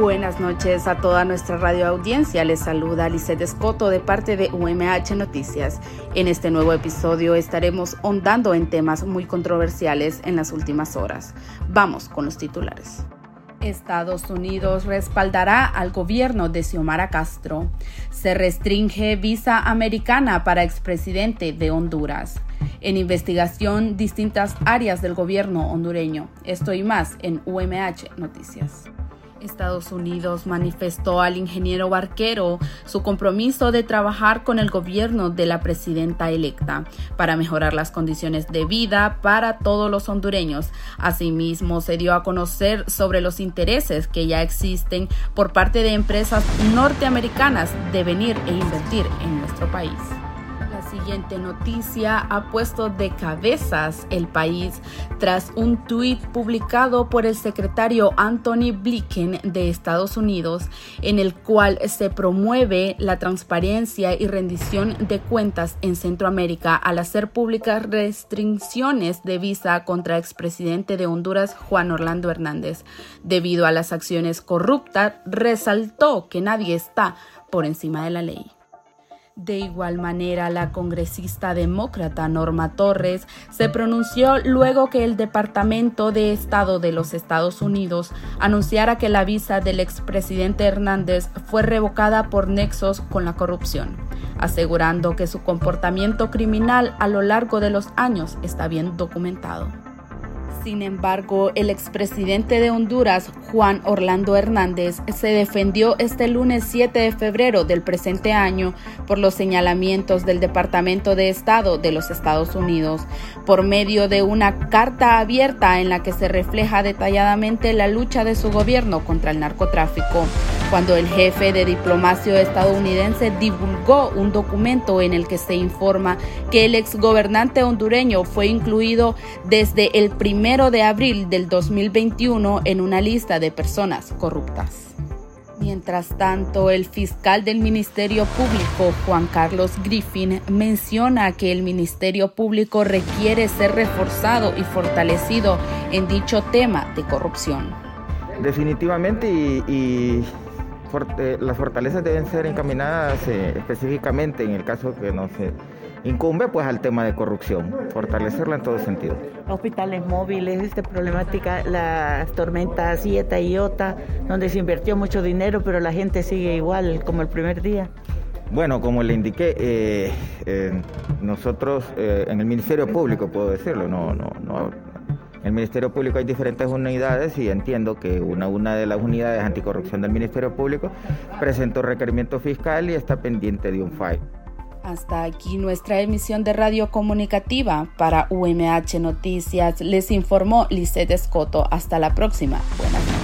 Buenas noches a toda nuestra radio audiencia. Les saluda Lisette Escoto de parte de UMH Noticias. En este nuevo episodio estaremos hondando en temas muy controversiales en las últimas horas. Vamos con los titulares. Estados Unidos respaldará al gobierno de Xiomara Castro. Se restringe visa americana para expresidente de Honduras. En investigación, distintas áreas del gobierno hondureño. Esto y más en UMH Noticias. Estados Unidos manifestó al ingeniero Barquero su compromiso de trabajar con el gobierno de la presidenta electa para mejorar las condiciones de vida para todos los hondureños. Asimismo, se dio a conocer sobre los intereses que ya existen por parte de empresas norteamericanas de venir e invertir en nuestro país siguiente noticia ha puesto de cabezas el país tras un tuit publicado por el secretario Anthony Blinken de Estados Unidos en el cual se promueve la transparencia y rendición de cuentas en Centroamérica al hacer públicas restricciones de visa contra expresidente de Honduras Juan Orlando Hernández. Debido a las acciones corruptas, resaltó que nadie está por encima de la ley. De igual manera, la congresista demócrata Norma Torres se pronunció luego que el Departamento de Estado de los Estados Unidos anunciara que la visa del expresidente Hernández fue revocada por nexos con la corrupción, asegurando que su comportamiento criminal a lo largo de los años está bien documentado. Sin embargo, el expresidente de Honduras, Juan Orlando Hernández, se defendió este lunes 7 de febrero del presente año por los señalamientos del Departamento de Estado de los Estados Unidos, por medio de una carta abierta en la que se refleja detalladamente la lucha de su gobierno contra el narcotráfico cuando el jefe de diplomacia estadounidense divulgó un documento en el que se informa que el exgobernante hondureño fue incluido desde el primero de abril del 2021 en una lista de personas corruptas. Mientras tanto, el fiscal del Ministerio Público, Juan Carlos Griffin, menciona que el Ministerio Público requiere ser reforzado y fortalecido en dicho tema de corrupción. Definitivamente y, las fortalezas deben ser encaminadas eh, específicamente en el caso que no se incumbe pues al tema de corrupción, fortalecerla en todo sentido. Hospitales móviles, esta problemática, las tormentas Ieta y Iota, donde se invirtió mucho dinero, pero la gente sigue igual como el primer día. Bueno, como le indiqué, eh, eh, nosotros en el Ministerio Público, puedo decirlo, no, no, no, el Ministerio Público hay diferentes unidades y entiendo que una, una de las unidades anticorrupción del Ministerio Público presentó requerimiento fiscal y está pendiente de un fallo. Hasta aquí nuestra emisión de radio comunicativa. Para UMH Noticias les informó Lisette Escoto. Hasta la próxima. Buenas noches.